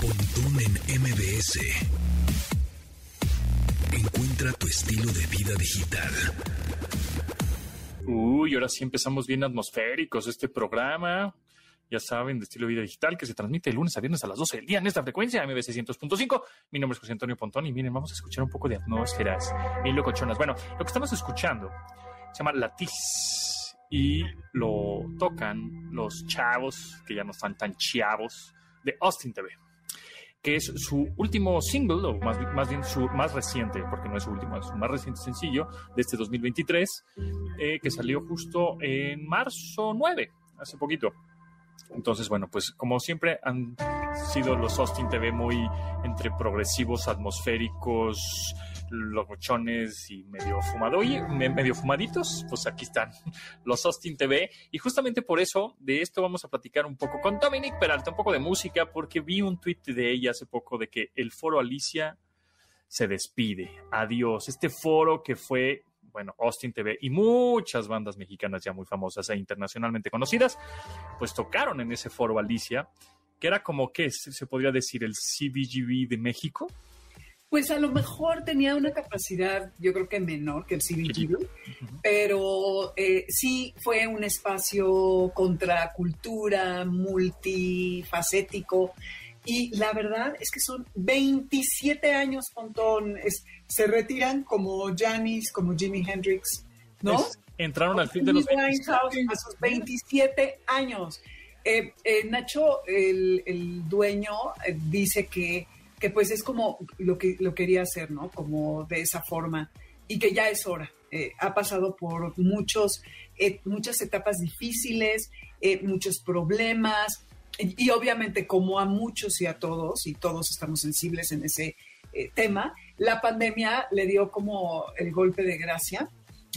Pontón en MBS. Encuentra tu estilo de vida digital. Uy, ahora sí empezamos bien atmosféricos este programa. Ya saben, de estilo de vida digital que se transmite de lunes a viernes a las 12 del día en esta frecuencia, MBC 600.5. Mi nombre es José Antonio Pontón y miren, vamos a escuchar un poco de atmósferas y locochonas. Bueno, lo que estamos escuchando se llama Latiz y lo tocan los chavos, que ya no están tan chavos, de Austin TV que es su último single, o más, bien su más reciente, porque no es su último, es su más reciente sencillo de este 2023, eh, que salió justo en marzo 9, hace poquito. Entonces, bueno, pues como siempre han sido los Austin TV muy entre progresivos, atmosféricos, locochones y medio fumado y medio fumaditos, pues aquí están los Austin TV. Y justamente por eso, de esto vamos a platicar un poco con Dominic Peralta, un poco de música, porque vi un tweet de ella hace poco de que el foro Alicia se despide. Adiós. Este foro que fue bueno, Austin TV y muchas bandas mexicanas ya muy famosas e internacionalmente conocidas, pues tocaron en ese foro Alicia, que era como que se podría decir el CBGB de México. Pues a lo mejor tenía una capacidad, yo creo que menor que el CBGB, pero eh, sí fue un espacio contra cultura, multifacético. Y la verdad es que son 27 años, Pontón. se retiran como Janis, como Jimi Hendrix, ¿no? entraron al fin de los 27 a sus 27 años. Eh, eh, Nacho, el, el dueño, dice que que pues es como lo que lo quería hacer, ¿no? Como de esa forma y que ya es hora. Eh, ha pasado por muchos, eh, muchas etapas difíciles, eh, muchos problemas y, obviamente como a muchos y a todos, y todos estamos sensibles en ese tema, la pandemia le dio como el golpe de gracia,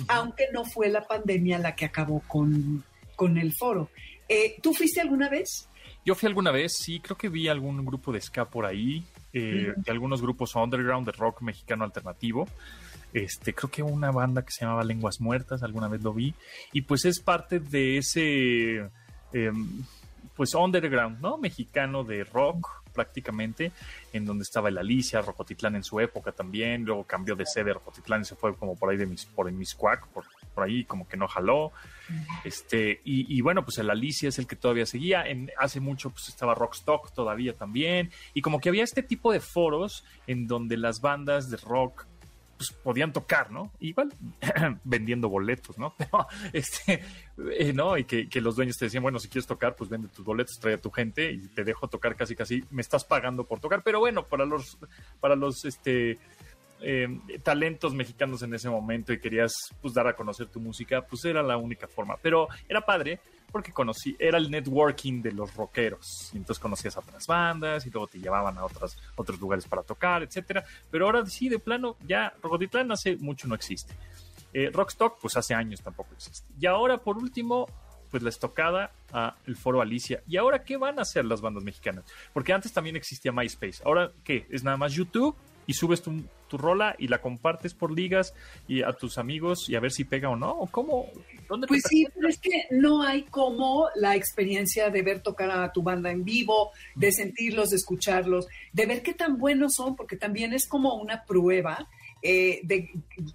aunque no fue la pandemia la que acabó con, con el foro. ¿Tú fuiste alguna vez? Yo fui alguna vez, sí, creo que vi algún grupo de ska por ahí, eh, de algunos grupos underground de rock mexicano alternativo. Este, creo que una banda que se llamaba Lenguas Muertas, alguna vez lo vi, y pues es parte de ese, em, pues underground, ¿no? Mexicano de rock prácticamente, en donde estaba el Alicia, Rocotitlán en su época también, luego cambió de sede Rocotitlán y se fue como por ahí de mis, por Miscuac, por, por ahí como que no jaló. Este, y, bueno, pues el Alicia es el que todavía seguía. En, hace mucho pues estaba Rockstock todavía también. Y como que había este tipo de foros en donde las bandas de rock pues, podían tocar, ¿no? Igual vendiendo boletos, ¿no? este, eh, ¿no? Y que, los dueños te decían, bueno, si quieres tocar, pues vende tus boletos, trae a tu gente y te dejo tocar casi casi, me estás pagando por tocar. Pero bueno, para los, para los, este, eh, talentos mexicanos en ese momento y querías pues, dar a conocer tu música, pues era la única forma. Pero era padre porque conocí, era el networking de los rockeros. Y entonces conocías a otras bandas y luego te llevaban a otras, otros lugares para tocar, etcétera. Pero ahora sí, de plano, ya Rocotitlán hace mucho no existe. Eh, Rockstock, pues hace años tampoco existe. Y ahora, por último, pues la estocada a el foro Alicia. ¿Y ahora qué van a hacer las bandas mexicanas? Porque antes también existía MySpace. ¿Ahora qué? ¿Es nada más YouTube? Y subes tu, rola y la compartes por ligas y a tus amigos y a ver si pega o no? ¿O cómo? ¿Dónde pues sí, pero es que no hay como la experiencia de ver tocar a tu banda en vivo, de sentirlos, de escucharlos, de ver qué tan buenos son, porque también es como una prueba eh, de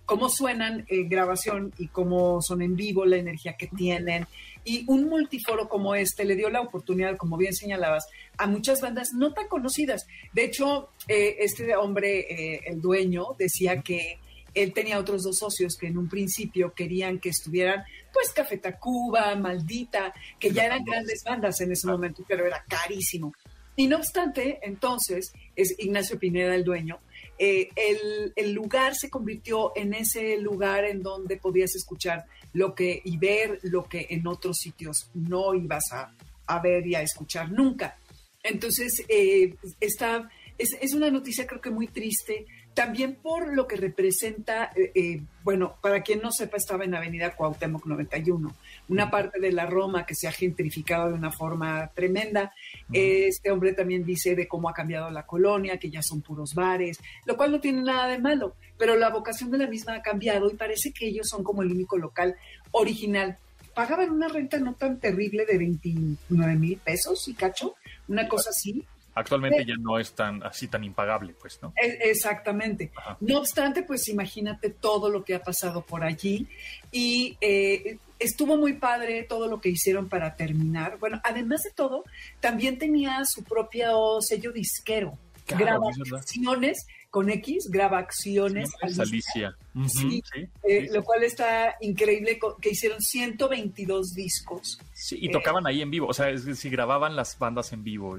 cómo suenan en grabación y cómo son en vivo, la energía que tienen. Y un multiforo como este le dio la oportunidad, como bien señalabas, a muchas bandas no tan conocidas. De hecho, eh, este hombre, eh, el dueño, decía que él tenía otros dos socios que en un principio querían que estuvieran, pues Café Tacuba, Maldita, que ya eran grandes bandas en ese momento, pero era carísimo. Y no obstante, entonces, es Ignacio Pineda el dueño, eh, el, el, lugar se convirtió en ese lugar en donde podías escuchar lo que y ver lo que en otros sitios no ibas a, a ver y a escuchar nunca. Entonces, eh, esta, es, es, una noticia creo que muy triste, también por lo que representa, eh, eh, bueno, para quien no sepa, estaba en Avenida Cuauhtémoc 91, una parte de la Roma que se ha gentrificado de una forma tremenda. Este hombre también dice de cómo ha cambiado la colonia, que ya son puros bares, lo cual no tiene nada de malo, pero la vocación de la misma ha cambiado y parece que ellos son como el único local original. Pagaban una renta no tan terrible de 29 mil pesos y cacho, una cosa así. Actualmente ya no es tan así tan impagable, pues, ¿no? E, exactamente. No obstante, pues imagínate todo lo que ha pasado por allí y eh, estuvo muy padre todo lo que hicieron para terminar. Bueno, además de todo, también tenía su propio sello disquero. grabaciones con X, grabaciones. Alicia. sí, eh, lo cual está increíble, que hicieron 122 discos. Sí, y tocaban ahí en vivo, o sea, si grababan las bandas en vivo.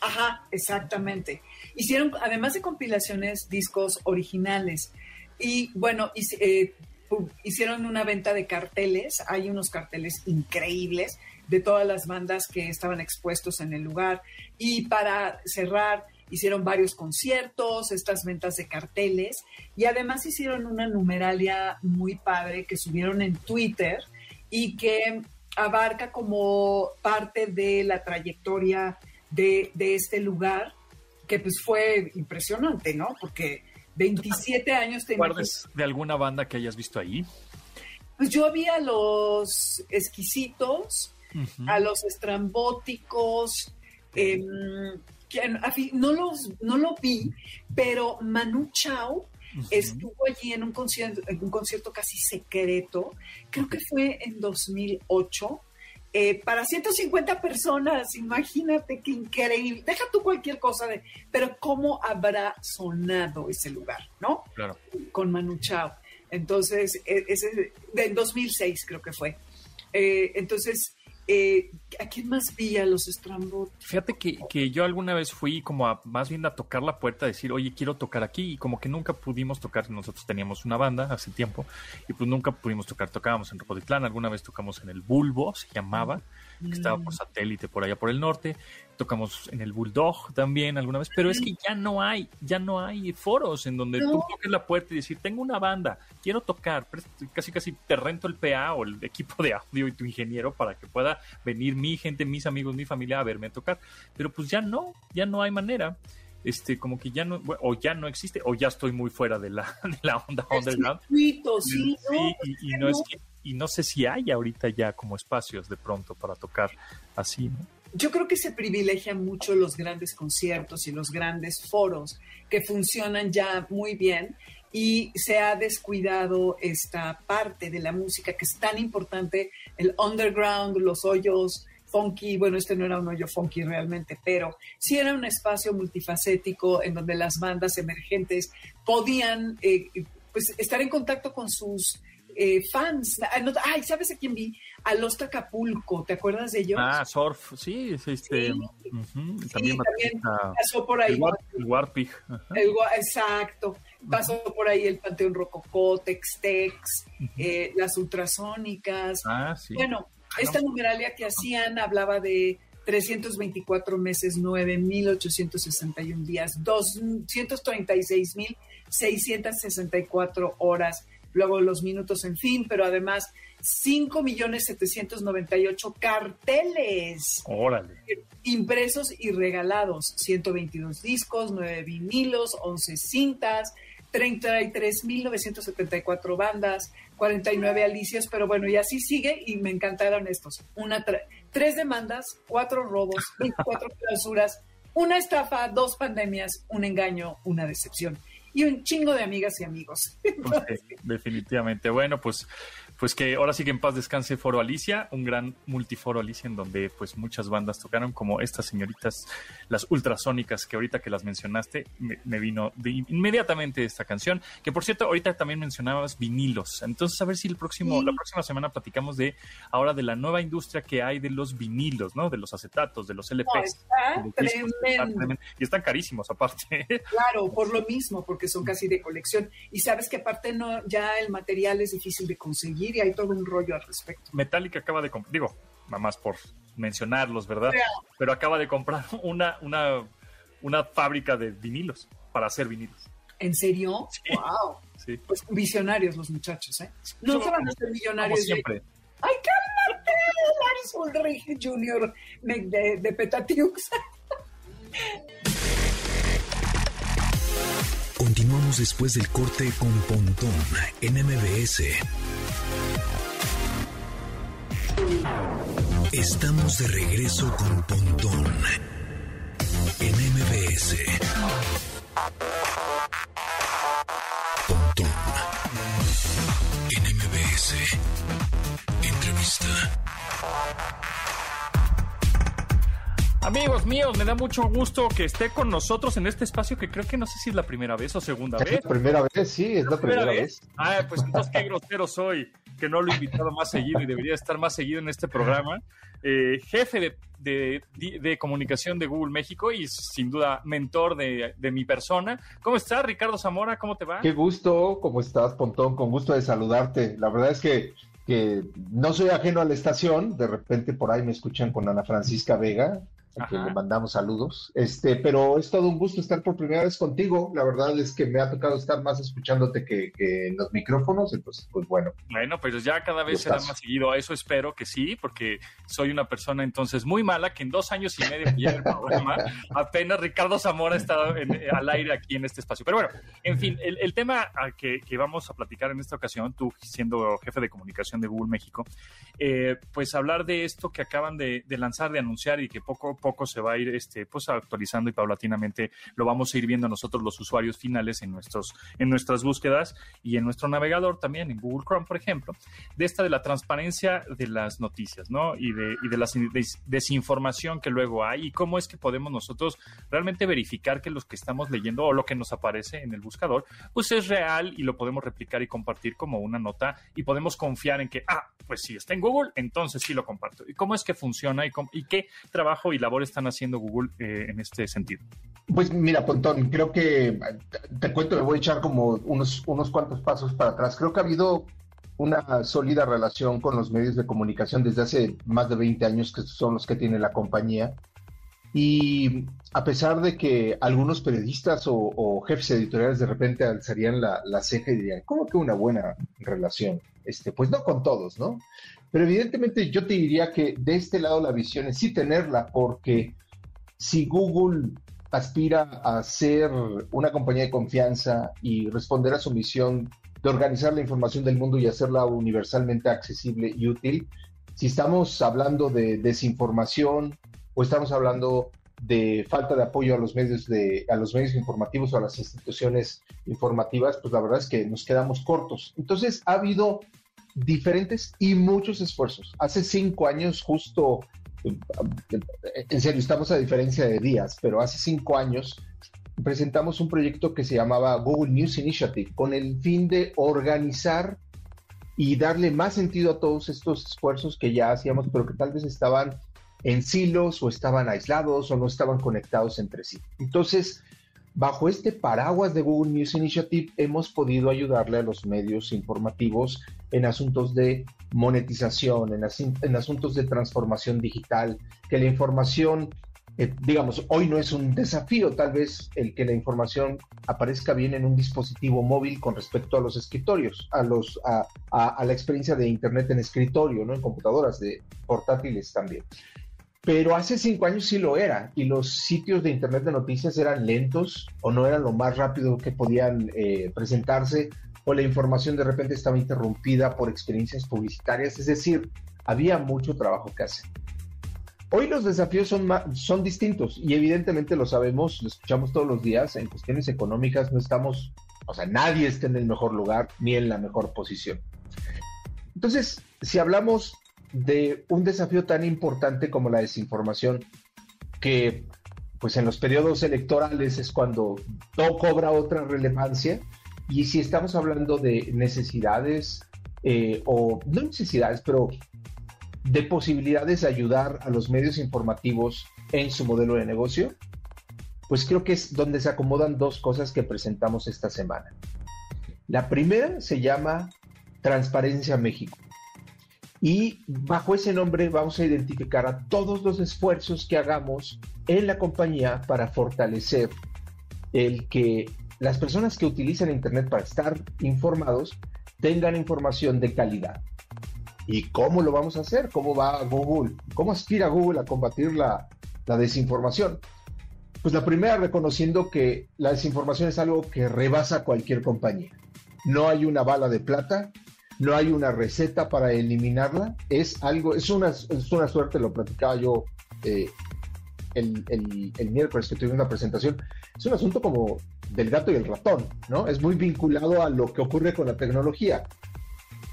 Ajá, exactamente. Hicieron, además de compilaciones, discos originales. Y bueno, eh, hicieron una venta de carteles. Hay unos carteles increíbles de todas las bandas que estaban expuestos en el lugar. Y para cerrar, hicieron varios conciertos, estas ventas de carteles. Y además hicieron una numeralia muy padre que subieron en Twitter y que abarca como parte de la trayectoria de, este lugar, que pues fue impresionante, ¿no? Porque 27 años ¿Te de alguna banda que hayas visto ahí? Pues yo vi a los exquisitos, a los estrambóticos, em, no, los, no lo vi, pero Manu Chao estuvo allí en un, concierto, en un concierto casi secreto, creo que fue en 2008, eh, para 150 personas, imagínate qué increíble. Deja tú cualquier cosa de, pero cómo habrá sonado ese lugar, ¿no? Claro. Con Manu Chao. Entonces, e, ese, en 2006 creo que fue. Eh, entonces, eh, ¿A quién más vi a los Strambot? Fíjate que, yo alguna vez fui como a, más bien a tocar la puerta, a decir, oye, quiero tocar aquí, y como que nunca pudimos tocar, nosotros teníamos una banda hace tiempo, y pues nunca pudimos tocar, tocábamos en Ropotitlán, alguna vez tocamos en el Bulbo, se llamaba, que estaba por mm. satélite por allá por el norte, tocamos en el Bulldog también alguna vez, pero es que ya no hay, ya no hay foros en donde tú toques la puerta y decir, tengo una banda, quiero tocar, casi casi te rento el PA o el equipo de audio y tu ingeniero para que pueda venir mi gente, mis amigos, mi familia a verme tocar, pero pues ya no, ya no hay manera este, como que ya no, o ya no existe, o ya estoy muy fuera de la, de la onda underground. Sí, sí, y, no es y no sé si hay ahorita ya como espacios de pronto para tocar así, ¿no? yo creo que se privilegian mucho los grandes conciertos y los grandes foros que funcionan ya muy bien y se ha descuidado esta parte de la música que es tan importante, el underground, los hoyos funky, bueno, este no era un hoyo funky realmente, pero sí era un espacio multifacético en donde las bandas emergentes podían eh, pues, estar en contacto con sus eh, fans. Ah, ay, ¿sabes a quién vi? a Los Acapulco, ¿te acuerdas de ellos? Ah, Surf, sí, este, también, pasó por ahí. El, Warpig. exacto, pasó por ahí el Panteón Rococó, Textex, eh, las ultrasónicas. Ah, sí. Bueno, esta numeralia que hacían hablaba de 324 meses, 9.861 días, 236.664 horas, luego los minutos, en fin, pero además 5 millones 798 carteles. Órale. Impresos y regalados. 122 discos, 9 vinilos, 11 cintas, 33.974 bandas, 49 alicias, pero bueno, y así sigue y me encantaron estos. Una tres demandas, cuatro robos, 24 clausuras, una estafa, dos pandemias, un engaño, una decepción y un chingo de amigas y amigos. definitivamente. Bueno, pues pues que ahora sí que en paz descanse Foro Alicia, un gran multiforo Alicia en donde pues muchas bandas tocaron, como estas señoritas, las ultrasónicas, que ahorita que las mencionaste, me, vino inmediatamente esta canción, que por cierto, ahorita también mencionabas vinilos, entonces a ver si el próximo, la próxima semana platicamos de ahora de la nueva industria que hay de los vinilos, ¿no? De los acetatos, de los LPs. Y están carísimos aparte. Claro, por lo mismo, porque son casi de colección. Y sabes que aparte no, ya el material es difícil de conseguir y hay todo un rollo al respecto. Metallica acaba de comprar, digo, nada más por mencionarlos, ¿verdad? Pero acaba de comprar una, una, una fábrica de vinilos para hacer vinilos. ¿En serio? ¡Wow! Sí. Pues visionarios los muchachos, ¿eh? No se van a ser millonarios. siempre. ¡Ay, cálmate! Lars Ulrich Jr. de, de Petatiux. Continuamos después del corte con Pontón en MBS. Estamos de regreso con Pontón en Pontón en MBS. Entrevista. Amigos míos, me da mucho gusto que esté con nosotros en este espacio que creo que no sé si es la primera vez o segunda ¿Es vez. la primera vez? Sí, es la primera vez. Ah, pues entonces qué grosero soy, que no lo he invitado más seguido y debería estar más seguido en este programa. Eh, jefe de, de- comunicación de Google México y sin duda mentor de, de mi persona. ¿Cómo estás, Ricardo Zamora? ¿Cómo te va? Qué gusto, ¿cómo estás, Pontón? Con gusto de saludarte. La verdad es que, que no soy ajeno a la estación. De repente por ahí me escuchan con Ana Francisca Vega, a quien le mandamos saludos. Este, pero es todo un gusto estar por primera vez contigo. La verdad es que me ha tocado estar más escuchándote que, que en los micrófonos. Entonces, pues bueno, Bueno, pues ya cada vez será más seguido. A eso espero que sí, porque soy una persona entonces muy mala que en dos años y medio que el programa, apenas Ricardo Zamora ha estado en- eh, al aire aquí en este espacio. Pero bueno, en fin, el, el tema que, que vamos a platicar en esta ocasión, tú siendo jefe de comunicación de Google México, eh, pues hablar de esto que acaban de, de lanzar, de anunciar y que poco poco se va a ir este, pues actualizando y paulatinamente lo vamos a ir viendo nosotros los usuarios finales en, nuestros, en nuestras búsquedas y en nuestro navegador también, en Google Chrome, por ejemplo, de esta de la transparencia de las noticias, ¿no? Y de, y de la des- desinformación que luego hay y cómo es que podemos nosotros realmente verificar que los que estamos leyendo o lo que nos aparece en el buscador, pues es real y lo podemos replicar y compartir como una nota y podemos confiar en que, ah, pues si está en Google, entonces sí lo comparto. ¿Y cómo es que funciona y, y qué trabajo y labor están haciendo Google eh, en este sentido? Pues mira, Pontón, creo que te cuento, le voy a echar como unos, unos cuantos pasos para atrás. Creo que ha habido una sólida relación con los medios de comunicación desde hace más de 20 años, que son los que tiene la compañía. Y a pesar de que algunos periodistas o, o jefes editoriales de repente alzarían la, la ceja y dirían, ¿cómo que una buena relación? Este, pues no con todos, ¿no? Pero evidentemente yo te diría que de este lado la visión es sí tenerla, porque si Google aspira a ser una compañía de confianza y responder a su misión de organizar la información del mundo y hacerla universalmente accesible y útil, si estamos hablando de desinformación o estamos hablando de falta de apoyo a los medios de a los medios informativos o a las instituciones informativas, pues la verdad es que nos quedamos cortos. Entonces ha habido diferentes y muchos esfuerzos. Hace cinco años, justo en serio, estamos a diferencia de días, pero hace cinco años presentamos un proyecto que se llamaba Google News Initiative con el fin de organizar y darle más sentido a todos estos esfuerzos que ya hacíamos, pero que tal vez estaban en silos o estaban aislados o no estaban conectados entre sí. Entonces, bajo este paraguas de Google News Initiative hemos podido ayudarle a los medios informativos en asuntos de monetización, en, en asuntos de transformación digital, que la información, eh, digamos, hoy no es un desafío, tal vez el que la información aparezca bien en un dispositivo móvil con respecto a los escritorios, a, los, a la experiencia de Internet en escritorio, ¿no? en computadoras de portátiles también. Pero hace cinco años sí lo era, y los sitios de Internet de noticias eran lentos o no eran lo más rápido que podían eh, presentarse, o la información de repente estaba interrumpida por experiencias publicitarias, es decir, había mucho trabajo que hacer. Hoy los desafíos son, son distintos y evidentemente lo sabemos, lo escuchamos todos los días, en cuestiones económicas no estamos, o sea, nadie está en el mejor lugar ni en la mejor posición. Entonces, si hablamos de un desafío tan importante como la desinformación, que pues en los periodos electorales es cuando todo cobra otra relevancia, y si estamos hablando de necesidades, eh, o no necesidades, pero de posibilidades de ayudar a los medios informativos en su modelo de negocio, pues creo que es donde se acomodan dos cosas que presentamos esta semana. La primera se llama Transparencia México. Y bajo ese nombre vamos a identificar a todos los esfuerzos que hagamos en la compañía para fortalecer el que las personas que utilizan Internet para estar informados tengan información de calidad. ¿Y cómo lo vamos a hacer? ¿Cómo va Google? ¿Cómo aspira Google a combatir la, la desinformación? Pues la primera reconociendo que la desinformación es algo que rebasa cualquier compañía. No hay una bala de plata, no hay una receta para eliminarla, es algo, es una, es una suerte, lo platicaba yo eh, el, el, miércoles que tuvimos una presentación, es un asunto como del gato y el ratón, ¿no? Es muy vinculado a lo que ocurre con la tecnología.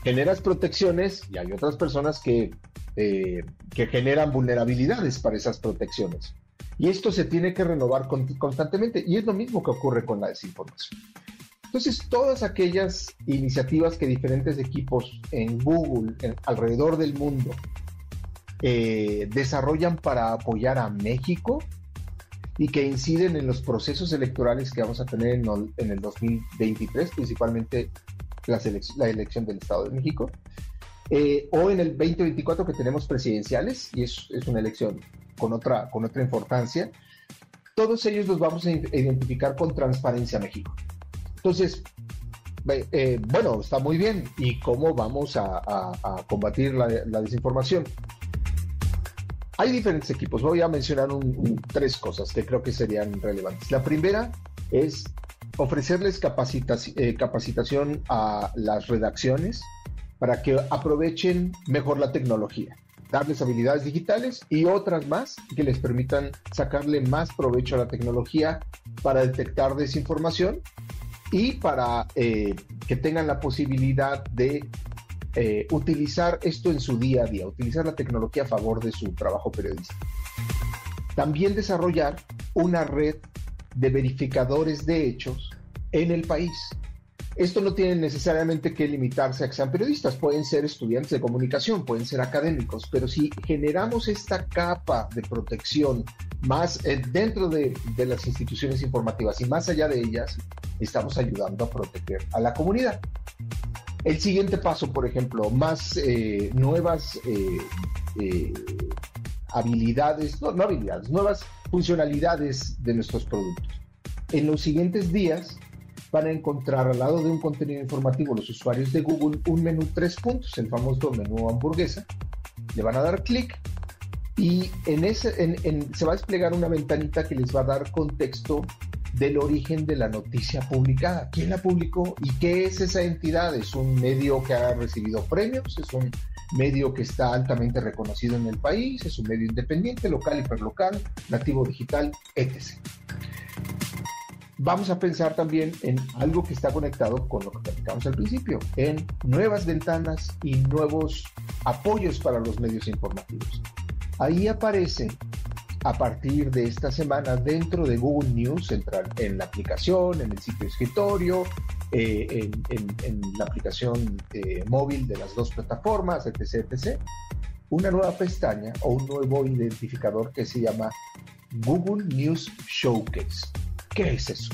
Generas protecciones y hay otras personas que, eh, que generan vulnerabilidades para esas protecciones. Y esto se tiene que renovar constantemente y es lo mismo que ocurre con la desinformación. Entonces, todas aquellas iniciativas que diferentes equipos en Google, alrededor del mundo, eh, desarrollan para apoyar a México y que inciden en los procesos electorales que vamos a tener en, el 2023, principalmente la elección del Estado de México, eh, o en el 2024 que tenemos presidenciales, y es, es una elección con otra, con otra importancia, todos ellos los vamos a identificar con Transparencia México. Entonces, eh, bueno, está muy bien. ¿Y cómo vamos a, combatir la, desinformación? Hay diferentes equipos. Voy a mencionar tres cosas que creo que serían relevantes. La primera es ofrecerles eh, capacitación a las redacciones para que aprovechen mejor la tecnología, darles habilidades digitales y otras más que les permitan sacarle más provecho a la tecnología para detectar desinformación y para eh, que tengan la posibilidad de eh, utilizar esto en su día a día, utilizar la tecnología a favor de su trabajo periodístico. También desarrollar una red de verificadores de hechos en el país. Esto no tiene necesariamente que limitarse a que sean periodistas, pueden ser estudiantes de comunicación, pueden ser académicos, pero si generamos esta capa de protección más eh, dentro de, las instituciones informativas y más allá de ellas, estamos ayudando a proteger a la comunidad. El siguiente paso, por ejemplo, más eh, nuevas eh, habilidades, no, no habilidades, nuevas funcionalidades de nuestros productos. En los siguientes días van a encontrar al lado de un contenido informativo los usuarios de Google un menú tres puntos, el famoso menú hamburguesa. Le van a dar clic y en ese, se va a desplegar una ventanita que les va a dar contexto del origen de la noticia publicada. ¿Quién la publicó y qué es esa entidad? ¿Es un medio que ha recibido premios? ¿Es un medio que está altamente reconocido en el país? ¿Es un medio independiente, local, hiperlocal, nativo digital, etc.? vamos a pensar también en algo que está conectado con lo que platicamos al principio, en nuevas ventanas y nuevos apoyos para los medios informativos. Ahí aparece a partir de esta semana dentro de Google News, en, la aplicación, en el sitio escritorio, eh, en, la aplicación eh, móvil de las dos plataformas, etc., etc., una nueva pestaña o un nuevo identificador que se llama Google News Showcase. ¿Qué es eso?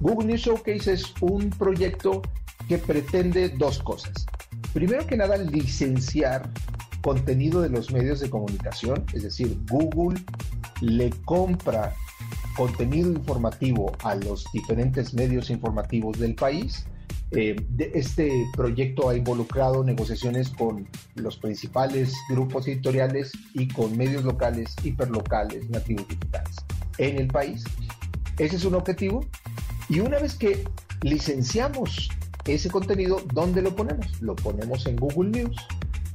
Google News Showcase es un proyecto que pretende dos cosas. Primero que nada, licenciar contenido de los medios de comunicación, es decir, Google le compra contenido informativo a los diferentes medios informativos del país. Eh, este proyecto ha involucrado negociaciones con los principales grupos editoriales y con medios locales, hiperlocales, nativos digitales en el país ese es un objetivo. Y una vez que licenciamos ese contenido, ¿dónde lo ponemos? Lo ponemos en Google News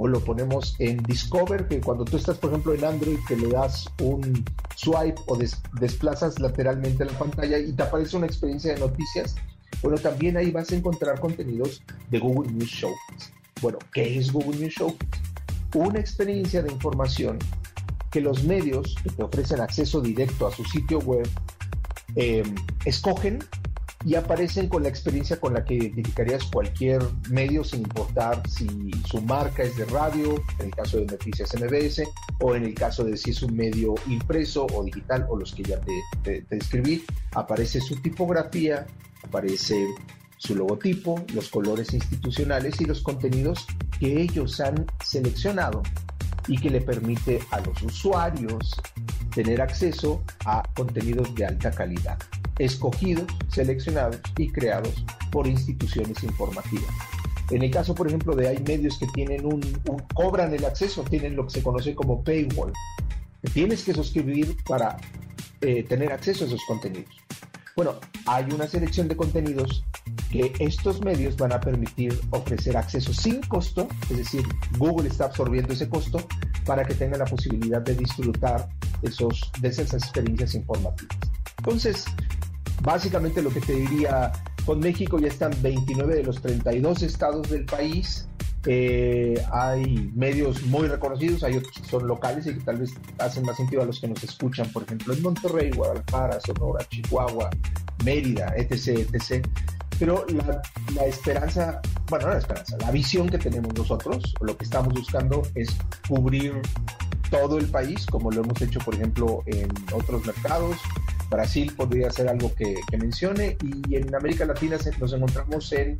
o lo ponemos en Discover, que cuando tú estás, por ejemplo, en Android, que le das un swipe o desplazas lateralmente la pantalla y te aparece una experiencia de noticias, bueno, también ahí vas a encontrar contenidos de Google News Showcase. Bueno, ¿qué es Google News Showcase? Una experiencia de información que los medios que te ofrecen acceso directo a su sitio web eh, escogen y aparecen con la experiencia con la que identificarías cualquier medio sin importar si su marca es de radio, en el caso de Noticias MBS, o en el caso de si es un medio impreso o digital o los que ya te, te describí, aparece su tipografía, aparece su logotipo, los colores institucionales y los contenidos que ellos han seleccionado y que le permite a los usuarios tener acceso a contenidos de alta calidad, escogidos, seleccionados y creados por instituciones informativas. En el caso, por ejemplo, de hay medios que tienen un, cobran el acceso, tienen lo que se conoce como paywall. Tienes que suscribir para eh, tener acceso a esos contenidos. Bueno, hay una selección de contenidos que estos medios van a permitir ofrecer acceso sin costo, es decir, Google está absorbiendo ese costo para que tengan la posibilidad de disfrutar esos, de esas experiencias informativas. Entonces, básicamente lo que te diría, con México ya están 29 de los 32 estados del país. Eh, hay medios muy reconocidos, hay otros que son locales y que tal vez hacen más sentido a los que nos escuchan, por ejemplo, en Monterrey, Guadalajara, Sonora, Chihuahua, Mérida, etc., etc. Pero la, la esperanza, bueno, no la esperanza, la visión que tenemos nosotros, lo que estamos buscando es cubrir todo el país, como lo hemos hecho, por ejemplo, en otros mercados. Brasil podría ser algo que, mencione y en América Latina nos encontramos en,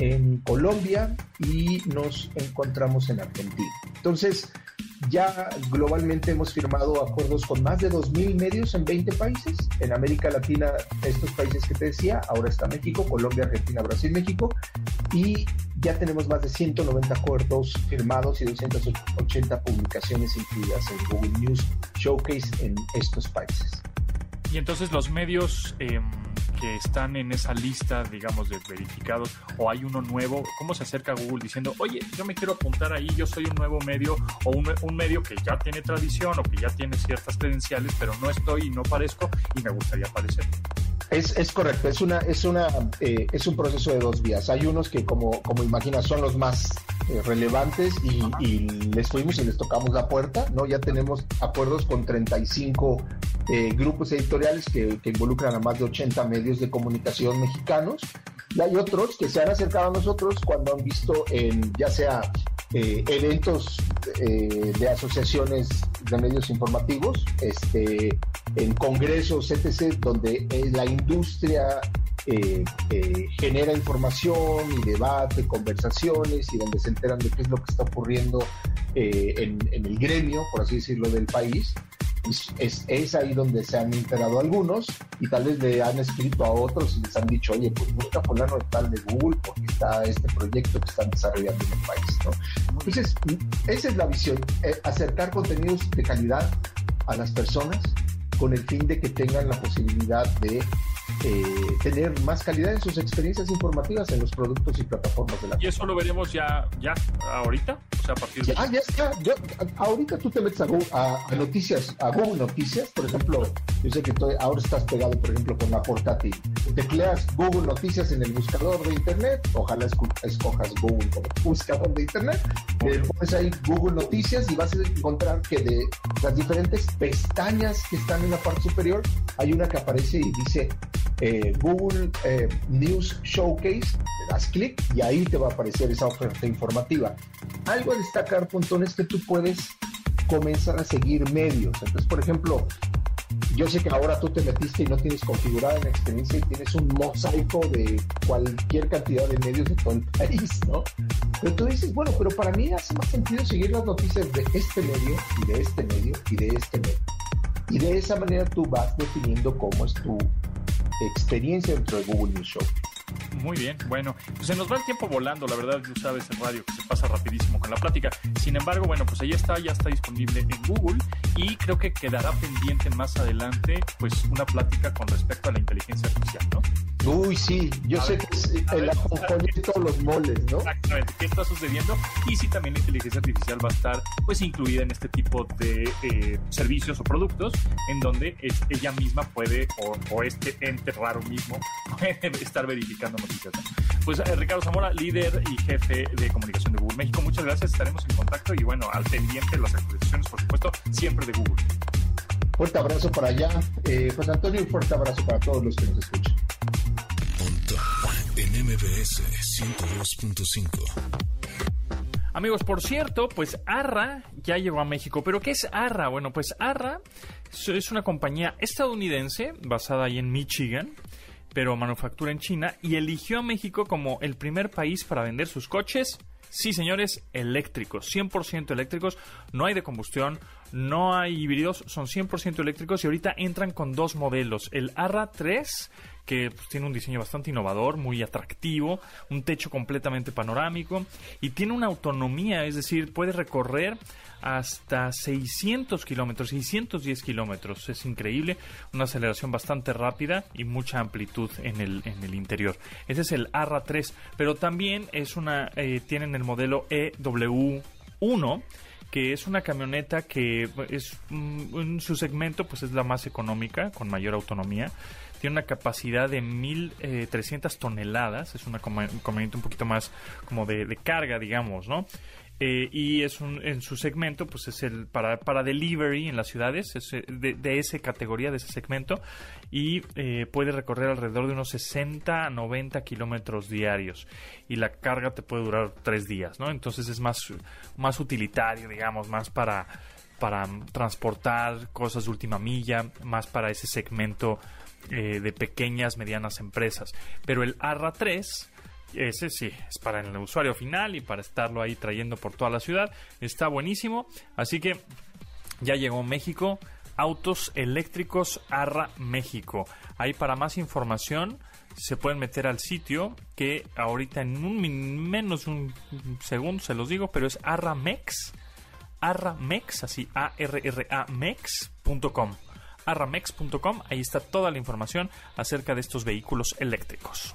en Colombia y nos encontramos en Argentina. Entonces, ya globalmente hemos firmado acuerdos con más de 2.000 medios en 20 países. En América Latina, estos países que te decía, ahora está México, Colombia, Argentina, Brasil, México. Y ya tenemos más de 190 acuerdos firmados y 280 publicaciones incluidas en Google News Showcase en estos países. Y entonces los medios eh, que están en esa lista, digamos, de verificados, o hay uno nuevo, ¿cómo se acerca Google diciendo, oye, yo me quiero apuntar ahí, yo soy un nuevo medio, o un, un medio que ya tiene tradición o que ya tiene ciertas credenciales, pero no estoy y no parezco y me gustaría aparecer? Es, es, correcto, es una, es una, eh, es un proceso de dos vías. Hay unos que, como, como imaginas, son los más eh, relevantes y, y, les fuimos y les tocamos la puerta, ¿no? Ya tenemos acuerdos con 35 eh, grupos editoriales que, que, involucran a más de 80 medios de comunicación mexicanos. Y hay otros que se han acercado a nosotros cuando han visto en, ya sea eh, eventos de asociaciones de medios informativos, este, en congresos, etc., donde la industria eh, eh, genera información y debate, conversaciones y donde se enteran de qué es lo que está ocurriendo eh, en, en, el gremio, por así decirlo, del país. Es, es, ahí donde se han enterado algunos y tal vez le han escrito a otros y les han dicho, oye, pues busca fulano tal de Google porque está este proyecto que están desarrollando en el país, ¿no? Entonces, esa es la visión, eh, acercar contenidos de calidad a las personas con el fin de que tengan la posibilidad de eh, tener más calidad en sus experiencias informativas en los productos y plataformas de la Y eso lo veremos ya, ya ahorita, a partir de... Ah, ya está. Yo, ahorita tú te metes a, Google, a, a, Noticias, a Google Noticias, por ejemplo, yo sé que estoy, ahora estás pegado, por ejemplo, con la portátil. Tecleas Google Noticias en el buscador de Internet, ojalá escojas Google como buscador de Internet, eh, pones ahí Google Noticias y vas a encontrar que de las diferentes pestañas que están en la parte superior, hay una que aparece y dice eh, Google eh, News Showcase, le das clic y ahí te va a aparecer esa oferta informativa. Algo destacar, Pontón, es que tú puedes comenzar a seguir medios. Entonces, por ejemplo, yo sé que ahora tú te metiste y no tienes configurada la experiencia y tienes un mosaico de cualquier cantidad de medios de todo el país, ¿no? Pero tú dices, bueno, pero para mí hace más sentido seguir las noticias de este medio y de este medio y de este medio. Y de esa manera tú vas definiendo cómo es tu experiencia dentro de Google News Show. Muy bien, bueno, pues se nos va el tiempo volando, la verdad, tú sabes, el radio que se pasa rapidísimo con la plática. Sin embargo, bueno, pues ahí está, ya está disponible en Google y creo que quedará pendiente más adelante, pues una plática con respecto a la inteligencia artificial, ¿no? Uy, sí, yo a sé ver, que es el de todos los moles, ¿no? Exactamente, qué está sucediendo y si también la inteligencia artificial va a estar pues incluida en este tipo de eh, servicios o productos en donde es, ella misma puede o, o, este ente raro mismo puede estar verificando noticias. ¿no? Pues eh, Ricardo Zamora, líder y jefe de comunicación de Google México, muchas gracias, estaremos en contacto y bueno, al pendiente de las actualizaciones, por supuesto, siempre de Google. Fuerte abrazo para allá. Eh, José Antonio, un fuerte abrazo para todos los que nos escuchan. MBS 102.5. Amigos, por cierto, pues Arra ya llegó a México. ¿Pero qué es Arra? Bueno, pues Arra es una compañía estadounidense basada ahí en Michigan, pero manufactura en China y eligió a México como el primer país para vender sus coches. Sí, señores, eléctricos, 100% eléctricos, no hay de combustión, no hay híbridos, son 100% eléctricos y ahorita entran con dos modelos, el Arra 3 que pues, tiene un diseño bastante innovador, muy atractivo, un techo completamente panorámico y tiene una autonomía, es decir, puede recorrer hasta 600 kilómetros, 610 kilómetros, es increíble, una aceleración bastante rápida y mucha amplitud en el, en el interior. Ese es el ARRA 3, pero también es una, eh, tienen el modelo EW1 que es una camioneta que es mm, en su segmento pues es la más económica, con mayor autonomía. Tiene una capacidad de 1.300 toneladas, es una camioneta un poquito más como de, de carga, digamos, ¿no? Eh, y es un, en su segmento, pues es el para, para delivery en las ciudades, es eh, de, de esa categoría, de ese segmento, y eh, puede recorrer alrededor de unos 60 a 90 kilómetros diarios. Y la carga te puede durar tres días, ¿no? Entonces es más, más utilitario, digamos, más para, para transportar cosas de última milla, más para ese segmento de pequeñas, medianas empresas. Pero el ARRA 3 ese sí, es para el usuario final y para estarlo ahí trayendo por toda la ciudad. Está buenísimo. Así que ya llegó México. Autos eléctricos Arra México. Ahí para más información se pueden meter al sitio que ahorita en un menos un segundo se los digo, pero es arramex, arramex, así a r r a mex.com. arramex.com, ahí está toda la información acerca de estos vehículos eléctricos.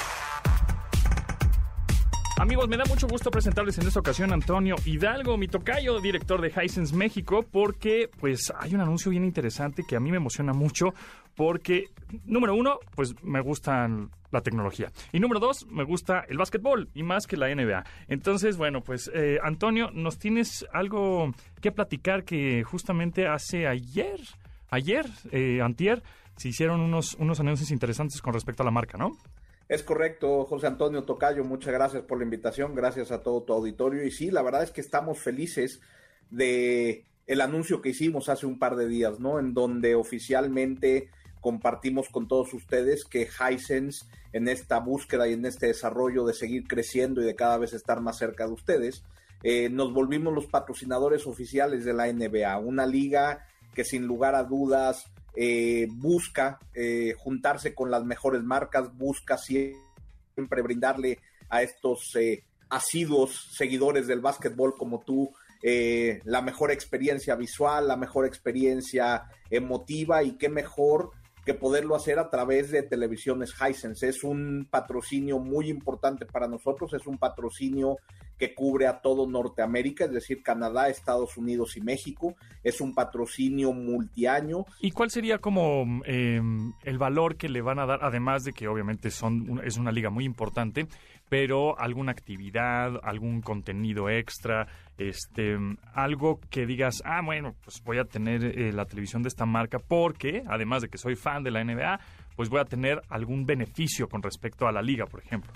Amigos, me da mucho gusto presentarles en esta ocasión a Antonio Hidalgo, mi tocayo, director de Hisense México, porque pues hay un anuncio bien interesante que a mí me emociona mucho, porque número uno, pues me gusta la tecnología. Y número dos, me gusta el básquetbol y más que la NBA. Entonces, bueno, pues eh, Antonio, nos tienes algo que platicar que justamente hace ayer, ayer, eh, antier, se hicieron unos, unos anuncios interesantes con respecto a la marca, ¿no? Es correcto, José Antonio Tocayo, muchas gracias por la invitación, gracias a todo tu auditorio. Y sí, la verdad es que estamos felices de el anuncio que hicimos hace un par de días, ¿no? En donde oficialmente compartimos con todos ustedes que Hisense en esta búsqueda y en este desarrollo de seguir creciendo y de cada vez estar más cerca de ustedes, eh, nos volvimos los patrocinadores oficiales de la NBA, una liga que sin lugar a dudas eh, busca eh, juntarse con las mejores marcas, busca siempre brindarle a estos eh, asiduos seguidores del básquetbol como tú la mejor experiencia visual, la mejor experiencia emotiva y qué mejor que poderlo hacer a través de televisiones Hisense. Es un patrocinio muy importante para nosotros, es un patrocinio que cubre a todo Norteamérica, es decir, Canadá, Estados Unidos y México. Es un patrocinio multiaño. ¿Y cuál sería como em, el valor que le van a dar, además de que obviamente son es una liga muy importante, pero alguna actividad, algún contenido extra, este, algo que digas, ah, bueno, pues voy a tener eh, la televisión de esta marca porque, además de que soy fan de la NBA, pues voy a tener algún beneficio con respecto a la liga, por ejemplo.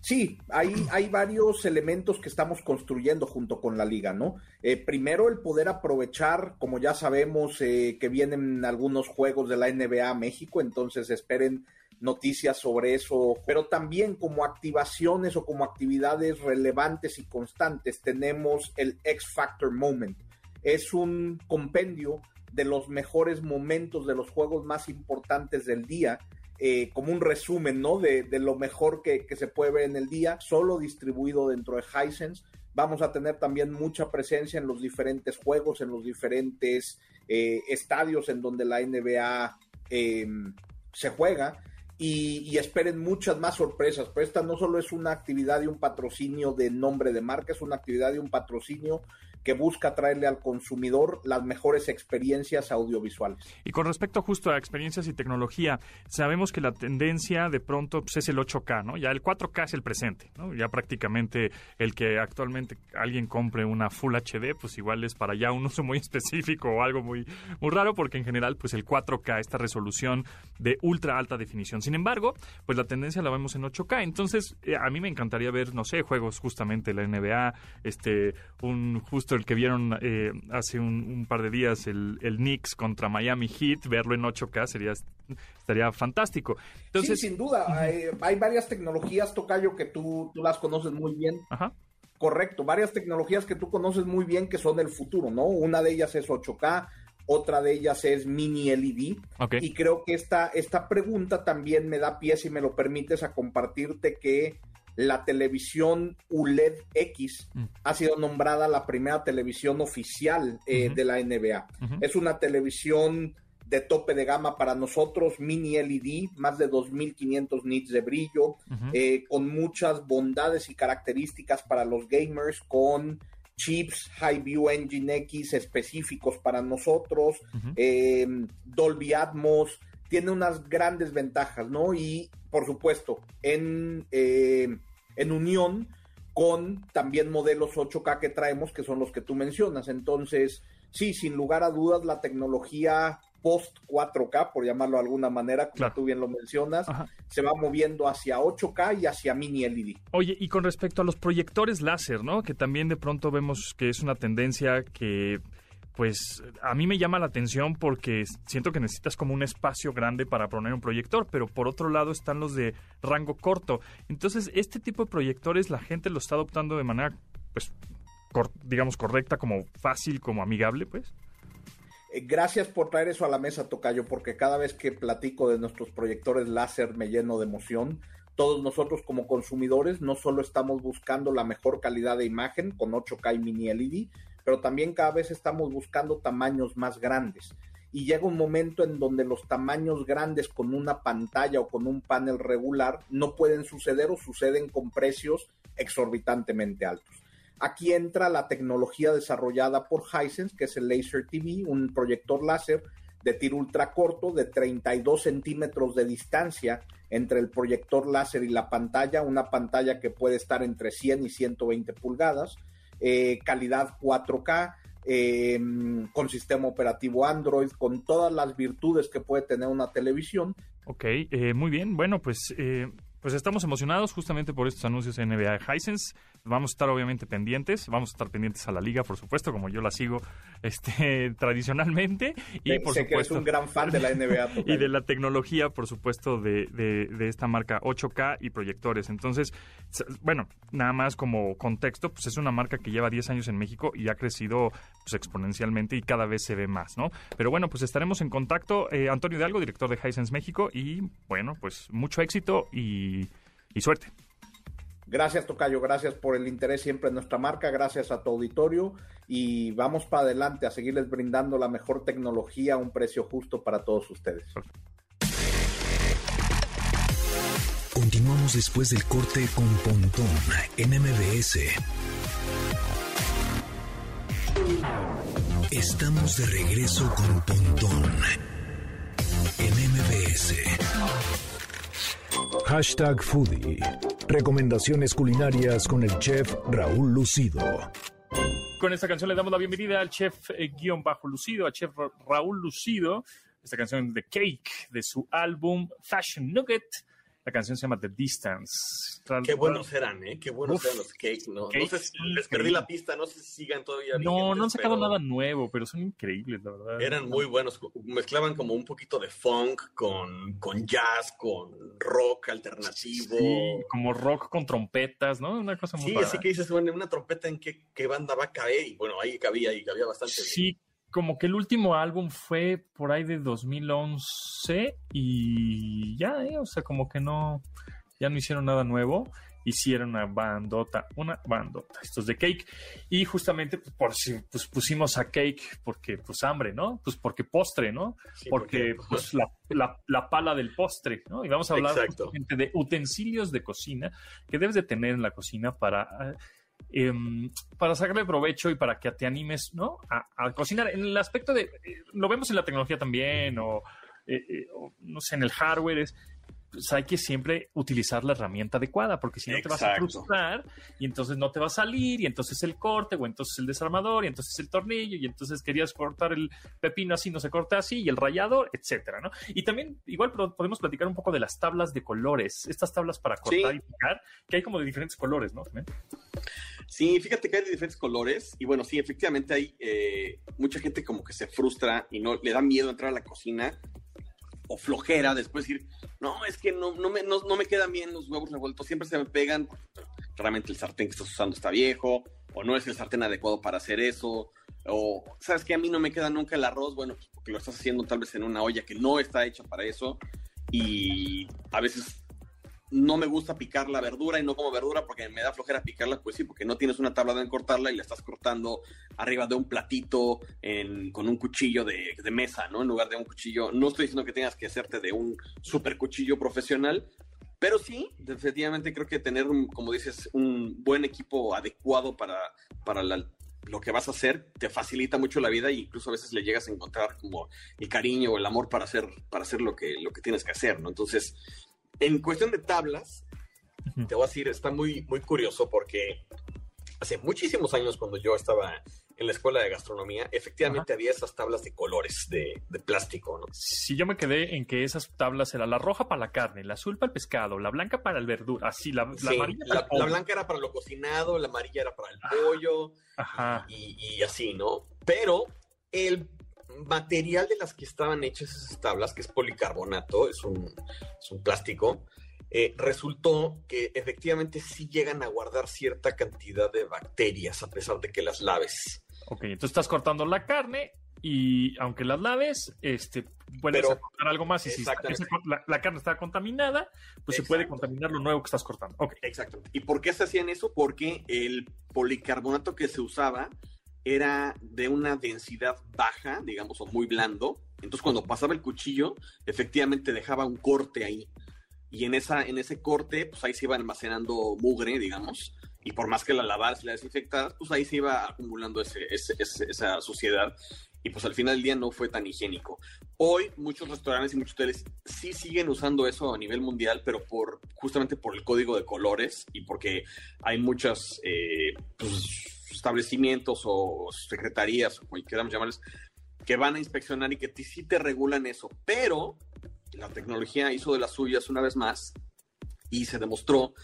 Sí, hay, hay varios elementos que estamos construyendo junto con la liga, ¿no? Eh, primero, el poder aprovechar, como ya sabemos, eh, que vienen algunos juegos de la NBA a México, entonces esperen noticias sobre eso, pero también como activaciones o como actividades relevantes y constantes tenemos el X Factor Moment. Es un compendio de los mejores momentos de los juegos más importantes del día, eh, como un resumen, ¿no? De, lo mejor que, se puede ver en el día, solo distribuido dentro de Hisense. Vamos a tener también mucha presencia en los diferentes juegos, en los diferentes eh, estadios en donde la NBA em, se juega y, esperen muchas más sorpresas. Pero esta no solo es una actividad y un patrocinio de nombre de marca, es una actividad y un patrocinio que busca traerle al consumidor las mejores experiencias audiovisuales. Y con respecto justo a experiencias y tecnología, sabemos que la tendencia de pronto pues, es el 8K, ¿no? Ya el 4K es el presente, ¿no? Ya prácticamente el que actualmente alguien compre una Full HD, pues igual es para ya un uso muy específico o algo muy, muy raro, porque en general, pues el 4K, esta resolución de ultra alta definición. Sin embargo, pues la tendencia la vemos en 8K. Entonces, eh, a mí me encantaría ver, no sé, juegos justamente la NBA, este, un justo el que vieron eh, hace un, par de días, el, el Knicks contra Miami Heat, verlo en 8K sería estaría fantástico. Entonces, sí, sin duda, hay, varias tecnologías, Tocayo, que tú, tú las conoces muy bien. Ajá. Correcto, varias tecnologías que tú conoces muy bien que son del futuro, ¿no? Una de ellas es 8K, otra de ellas es mini LED. Y creo que esta, esta pregunta también me da pie, si me lo permites, a compartirte que la televisión ULED X mm. ha sido nombrada la primera televisión oficial eh, de la NBA. Es una televisión de tope de gama para nosotros, mini LED, más de 2500 nits de brillo, eh, con muchas bondades y características para los gamers, con chips High-View Engine X específicos para nosotros, eh, Dolby Atmos, tiene unas grandes ventajas, ¿no? Y por supuesto, en, eh, en unión con también modelos 8K que traemos, que son los que tú mencionas. Entonces, sí, sin lugar a dudas, la tecnología post 4K, por llamarlo de alguna manera, como tú bien lo mencionas, se va moviendo hacia 8K y hacia mini LED. Oye, y con respecto a los proyectores láser, ¿no? Que también de pronto vemos que es una tendencia que pues a mí me llama la atención porque siento que necesitas como un espacio grande para poner un proyector, pero por otro lado están los de rango corto. Entonces, este tipo de proyectores la gente lo está adoptando de manera, pues, digamos, correcta, como fácil, como amigable, pues. Eh, gracias por traer eso a la mesa, Tocayo, porque cada vez que platico de nuestros proyectores láser me lleno de emoción. Todos nosotros como consumidores no solo estamos buscando la mejor calidad de imagen con 8K y mini LED, pero también cada vez estamos buscando tamaños más grandes. Y llega un momento en donde los tamaños grandes con una pantalla o con un panel regular no pueden suceder o suceden con precios exorbitantemente altos. Aquí entra la tecnología desarrollada por Hisense, que es el Laser TV, un proyector láser de tiro ultra corto de 32 centímetros de distancia entre el proyector láser y la pantalla, una pantalla que puede estar entre 100 y 120 pulgadas, eh, calidad 4K, em, con sistema operativo Android, con todas las virtudes que puede tener una televisión. Ok, eh, muy bien. Bueno, pues, eh, pues estamos emocionados justamente por estos anuncios en NBA Hisense. Vamos a estar obviamente pendientes, vamos a estar pendientes a la liga, por supuesto, como yo la sigo este, tradicionalmente. Y por sé supuesto, que un gran fan de la NBA. y de la tecnología, por supuesto, de, de, esta marca 8K y proyectores. Entonces, bueno, nada más como contexto, pues es una marca que lleva 10 años en México y ha crecido pues, exponencialmente y cada vez se ve más, ¿no? Pero bueno, pues estaremos en contacto. Eh, Antonio Hidalgo, director de Hisense México, y bueno, pues mucho éxito y, y suerte. Gracias, Tocayo, gracias por el interés siempre en nuestra marca, gracias a tu auditorio y vamos para adelante a seguirles brindando la mejor tecnología a un precio justo para todos ustedes. Continuamos después del corte con Pontón en MBS. Estamos de regreso con Pontón en MBS. Hashtag Foodie. Recomendaciones culinarias con el chef Raúl Lucido. Con esta canción le damos la bienvenida al chef eh, guion bajo Lucido, al chef Raúl Lucido. Esta canción de Cake de su álbum Fashion Nugget la canción se llama The Distance. Qué buenos eran, ¿eh? Qué buenos eran los Cake. No, no sé si les perdí la pista, no sé si sigan todavía. No, no han sacado nada nuevo, pero son increíbles, la verdad. Eran muy buenos. Mezclaban como un poquito de funk con, con jazz, con rock alternativo. Sí, como rock con trompetas, ¿no? Una cosa muy Sí, así que dices, bueno, una trompeta en qué, qué banda va a caer. Y bueno, ahí cabía, y cabía bastante. Sí, como que el último álbum fue por ahí de 2011 y ya, eh, o sea, como que no, ya no hicieron nada nuevo. Hicieron una bandota, una bandota, estos de Cake. Y justamente pues, por si pues, pusimos a Cake porque, pues, hambre, ¿no? Pues porque postre, ¿no? porque, pues, la, la, pala del postre, ¿no? Y vamos a hablar de utensilios de cocina que debes de tener en la cocina para eh, Em, para sacarle provecho y para que te animes ¿no? a, cocinar. En el aspecto de, eh, lo vemos en la tecnología también, o, eh, eh, no sé, en el hardware, es, pues hay que siempre utilizar la herramienta adecuada, porque si no te vas a frustrar y entonces no te va a salir, y entonces el corte, o entonces el desarmador, y entonces el tornillo, y entonces querías cortar el pepino así, no se corta así, y el rayador, etcétera, ¿no? Y también, igual podemos platicar un poco de las tablas de colores, estas tablas para cortar y picar, que hay como de diferentes colores, ¿no? Sí, fíjate que hay de diferentes colores y bueno, sí, efectivamente hay eh, mucha gente como que se frustra y no le da miedo entrar a la cocina o flojera después decir, no, es que no, no, me, no, me quedan bien los huevos revueltos, siempre se me pegan, realmente el sartén que estás usando está viejo o no es el sartén adecuado para hacer eso o sabes que a mí no me queda nunca el arroz, bueno, porque lo estás haciendo tal vez en una olla que no está hecha para eso y a veces no me gusta picar la verdura y no como verdura porque me da flojera picarla, pues sí, porque no tienes una tabla de cortarla y la estás cortando arriba de un platito con un cuchillo de, mesa, ¿no? En lugar de un cuchillo. No estoy diciendo que tengas que hacerte de un super cuchillo profesional, pero sí, definitivamente creo que tener, como dices, un buen equipo adecuado para, para lo que vas a hacer te facilita mucho la vida e incluso a veces le llegas a encontrar como el cariño o el amor para hacer, para hacer lo, que, lo que tienes que hacer, ¿no? Entonces, en cuestión de tablas, te voy a decir, está muy, muy curioso porque hace muchísimos años cuando yo estaba en la escuela de gastronomía, efectivamente había esas tablas de colores de, plástico, ¿no? Sí, yo me quedé en que esas tablas eran la roja para la carne, la azul para el pescado, la blanca para el verdura, así, la, amarilla la, la, blanca era para lo cocinado, la amarilla era para el pollo, Y, y, así, ¿no? Pero el material de las que estaban hechas esas tablas, que es policarbonato, es un, es un plástico, eh, resultó que efectivamente sí llegan a guardar cierta cantidad de bacterias a pesar de que las laves. Ok, entonces estás cortando la carne y aunque las laves, este, puedes cortar algo más y si la, carne está contaminada, pues se puede contaminar lo nuevo que estás cortando. Okay. Exacto. ¿Y por qué se hacían eso? Porque el policarbonato que se usaba era de una densidad baja, digamos, o muy blando. Entonces, cuando pasaba el cuchillo, efectivamente dejaba un corte ahí. Y en, esa, en ese corte, pues ahí se iba almacenando mugre, digamos. Y por más que la lavaras y la desinfectaras, pues ahí se iba acumulando esa suciedad. Y pues al final del día no fue tan higiénico. Hoy muchos restaurantes y muchos hoteles sí siguen usando eso a nivel mundial, pero por justamente por el código de colores y porque hay muchas eh, pues, establecimientos o secretarías, o como queramos llamarles, que van a inspeccionar y que sí te regulan eso. Pero la tecnología hizo de las suyas una vez más y se demostró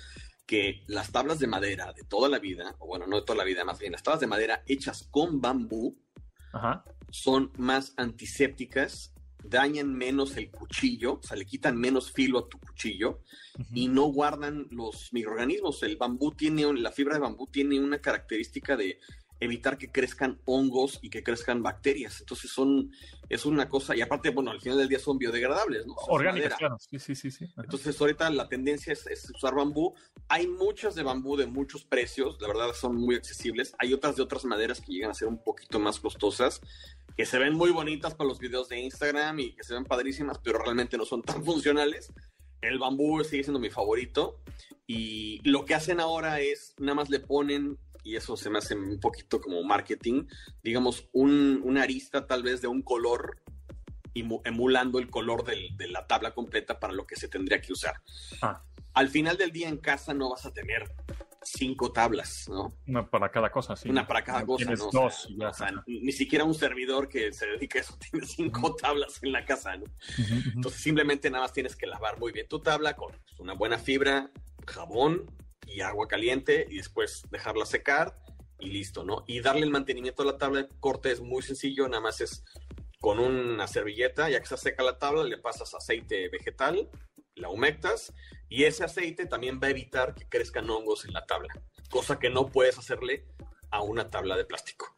que las tablas de madera de toda la vida, o bueno, no de toda la vida, más bien las tablas de madera hechas con bambú, son más antisépticas dañan menos el cuchillo, o sea, le quitan menos filo a tu cuchillo y no guardan los microorganismos. El bambú tiene, la fibra de bambú tiene una característica de evitar que crezcan hongos y que crezcan bacterias. Entonces son, es una cosa, y aparte, bueno, al final del día son biodegradables, ¿no? Orgánicas, claro. Sí, sí, sí. Entonces ahorita la tendencia es, es, usar bambú. Hay muchas de bambú de muchos precios, la verdad son muy accesibles. Hay otras de otras maderas que llegan a ser un poquito más costosas que se ven muy bonitas para los videos de Instagram y que se ven padrísimas, pero realmente no son tan funcionales. El bambú sigue siendo mi favorito y lo que hacen ahora es nada más le ponen, y eso se me hace un poquito como marketing, digamos, un, una arista tal vez de un color emulando el color de la tabla completa para lo que se tendría que usar. Ah. Al final del día en casa no vas a tener cinco tablas, ¿no? Una para cada cosa, sí. Una para cada cosa, ¿no? Dos, o sea, ni siquiera un servidor que se dedique a eso tiene cinco tablas en la casa, ¿no? Entonces simplemente nada más tienes que lavar muy bien tu tabla con una buena fibra, jabón y agua caliente y después dejarla secar y listo, ¿no? Y darle el mantenimiento a la tabla de corte es muy sencillo, nada más es con una servilleta, ya que se seca la tabla, le pasas aceite vegetal, la humectas y ese aceite también va a evitar que crezcan hongos en la tabla, cosa que no puedes hacerle a una tabla de plástico.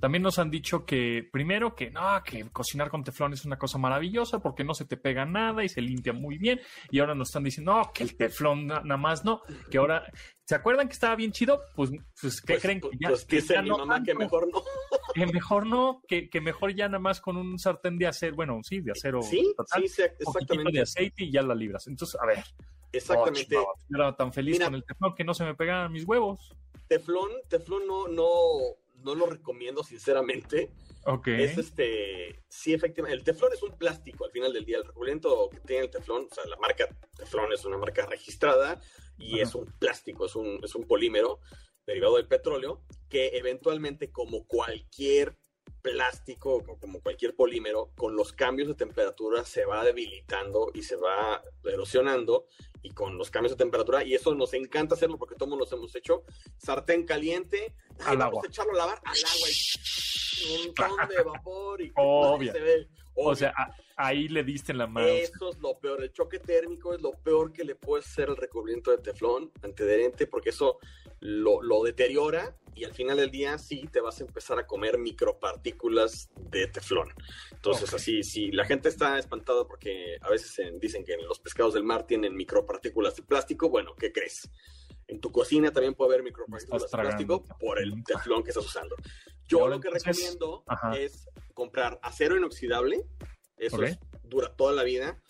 También nos han dicho que, primero, que no, que cocinar con teflón es una cosa maravillosa porque no se te pega nada y se limpia muy bien. Y ahora nos están diciendo, no, que el teflón nada más no, que ahora, ¿se acuerdan que estaba bien chido? Pues, pues ¿qué pues, creen? Pues, pues que ya mi mamá que mejor no. Que mejor no, que, que, mejor ya nada más con un sartén de acero, bueno, sí, de acero. Sí, sí, sí exactamente. de aceite y ya la libras. Entonces, a ver. Exactamente. era tan feliz con el teflón que no se me pegaban mis huevos. Teflón, teflón no, no, no lo recomiendo sinceramente. Ok. Es este, sí, efectivamente, el teflón es un plástico al final del día. El recubrimiento que tiene el teflón, o sea, la marca teflón es una marca registrada y es un plástico, es un, es un polímero derivado del petróleo que eventualmente, como cualquier plástico o como cualquier polímero, con los cambios de temperatura se va debilitando y se va erosionando y con los cambios de temperatura, y eso nos encanta hacerlo porque todos nos hemos hecho, sartén caliente, al vamos agua. a echarlo a lavar al agua y un montón de vapor y Obvio. se ve. O sea, ahí le diste en la mano. Eso es lo peor. El choque térmico es lo peor que le puede hacer el recubrimiento de teflón antidherente, porque eso lo, lo deteriora y al final del día sí te vas a empezar a comer micropartículas de teflón. Entonces, así, si la gente está espantada porque a veces dicen que los pescados del mar tienen micropartículas de plástico, bueno, ¿qué crees? En tu cocina también puede haber micropartículas de plástico por el teflón que estás usando. Yo lo que recomiendo es comprar acero inoxidable, eso dura toda la vida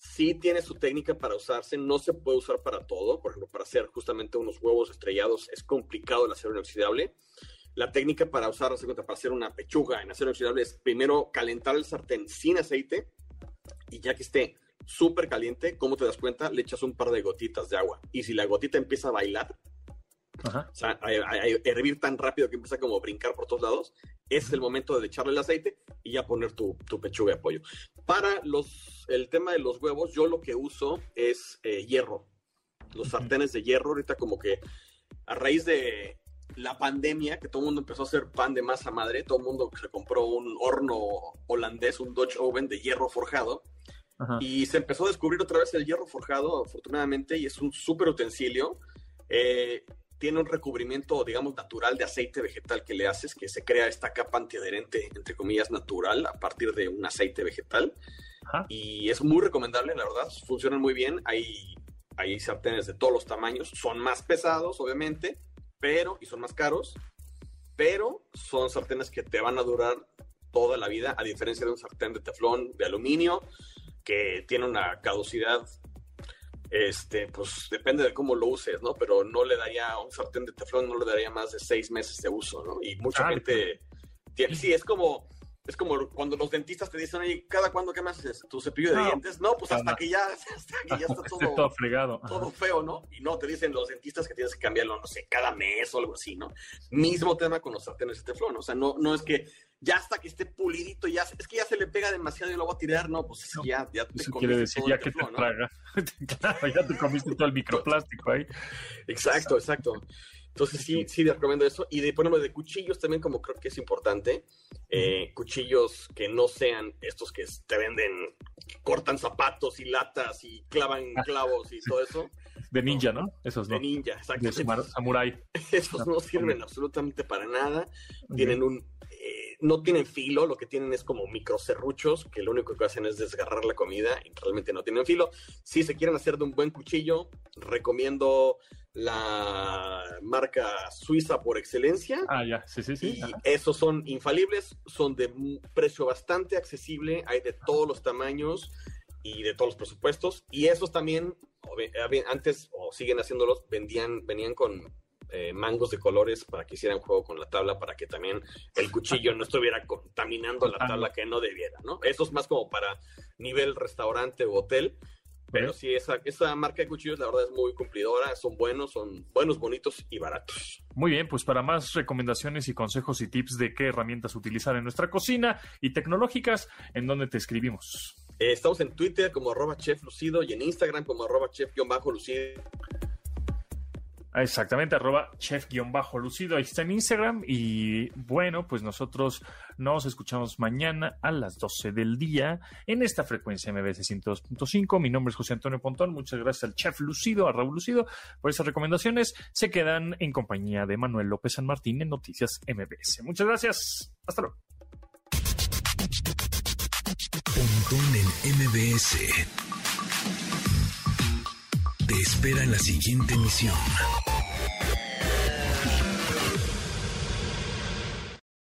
sí tiene su técnica para usarse, no se puede usar para todo, por ejemplo, para hacer justamente unos huevos estrellados es complicado el acero inoxidable. La técnica para usar, para hacer una pechuga en acero inoxidable es primero calentar el sartén sin aceite y ya que esté súper caliente, ¿cómo te das cuenta? Le echas un par de gotitas de agua y si la gotita empieza a bailar, o sea, a, hervir tan rápido que empieza como a brincar por todos lados, es el momento de echarle el aceite y ya poner tu, tu, pechuga de pollo. Para los, el tema de los huevos, yo lo que uso es eh, hierro. Los sartenes de hierro, ahorita como que a raíz de la pandemia, que todo el mundo empezó a hacer pan de masa madre, todo el mundo se compró un horno holandés, un Dutch Oven de hierro forjado. Y se empezó a descubrir otra vez el hierro forjado, afortunadamente, y es un súper utensilio. Eh, tiene un recubrimiento, digamos, natural de aceite vegetal que le haces, que se crea esta capa antiadherente, entre comillas, natural a partir de un aceite vegetal. Y es muy recomendable, la verdad, funcionan muy bien. Hay, hay sartenes de todos los tamaños, son más pesados, obviamente, pero, y son más caros, pero son sartenes que te van a durar toda la vida, a diferencia de un sartén de teflón de aluminio, que tiene una caducidad este, pues depende de cómo lo uses, ¿no? Pero no le daría un sartén de teflón, no le daría más de seis meses de uso, ¿no? Y mucha gente, sí, es como, es como cuando los dentistas te dicen, oye, ¿cada cuándo qué me haces? ¿Tu cepillo de dientes? No, pues hasta que ya, hasta que ya está todo, todo fregado. Todo feo, ¿no? Y no, te dicen los dentistas que tienes que cambiarlo, no sé, cada mes o algo así, ¿no? Mismo tema con los sartenes de teflón, o sea, no, no es que ya hasta que esté pulidito, ya es que ya se le pega demasiado y lo voy a tirar, no, pues ya, ya te Eso quiere decir ya que te traga. claro, ya te comiste todo el microplástico ahí. Exacto, exacto. Entonces sí, sí recomiendo eso. Y de ponerme de cuchillos también como creo que es importante. Eh, cuchillos que no sean estos que te venden, cortan zapatos y latas y clavan ah, clavos y todo eso. De ninja, ¿no? Esos no. De ninja, exacto. De samurai. Esos no sirven absolutamente para nada. Tienen un no tienen filo, lo que tienen es como microcerruchos, que lo único que hacen es desgarrar la comida y realmente no tienen filo. Si se quieren hacer de un buen cuchillo, recomiendo la marca suiza por excelencia. Ah, ya, sí, sí, sí. Y esos son infalibles, son de un precio bastante accesible, hay de todos los tamaños y de todos los presupuestos. Y esos también, antes o siguen haciéndolos, vendían, venían con eh, mangos de colores para que hicieran juego con la tabla, para que también el cuchillo no estuviera contaminando la tabla que no debiera, ¿no? Eso es más como para nivel restaurante o hotel. Pero sí, esa, esa marca de cuchillos la verdad es muy cumplidora, son buenos, son buenos, bonitos y baratos. Muy bien, pues para más recomendaciones y consejos y tips de qué herramientas utilizar en nuestra cocina y tecnológicas, ¿en dónde te escribimos? Eh, estamos en Twitter como arroba chef lucido y en Instagram como arroba chef-lucido. Exactamente, arroba chef-lucido, ahí está en Instagram. Y bueno, pues nosotros nos escuchamos mañana a las 12 del día en esta frecuencia MBS 102.5. Mi nombre es José Antonio Pontón. Muchas gracias al chef Lucido, a Raúl Lucido, por esas recomendaciones. Se quedan en compañía de Manuel López San Martín en Noticias MBS. Muchas gracias. Hasta luego. Pontón en MBS. Te espera en la siguiente emisión.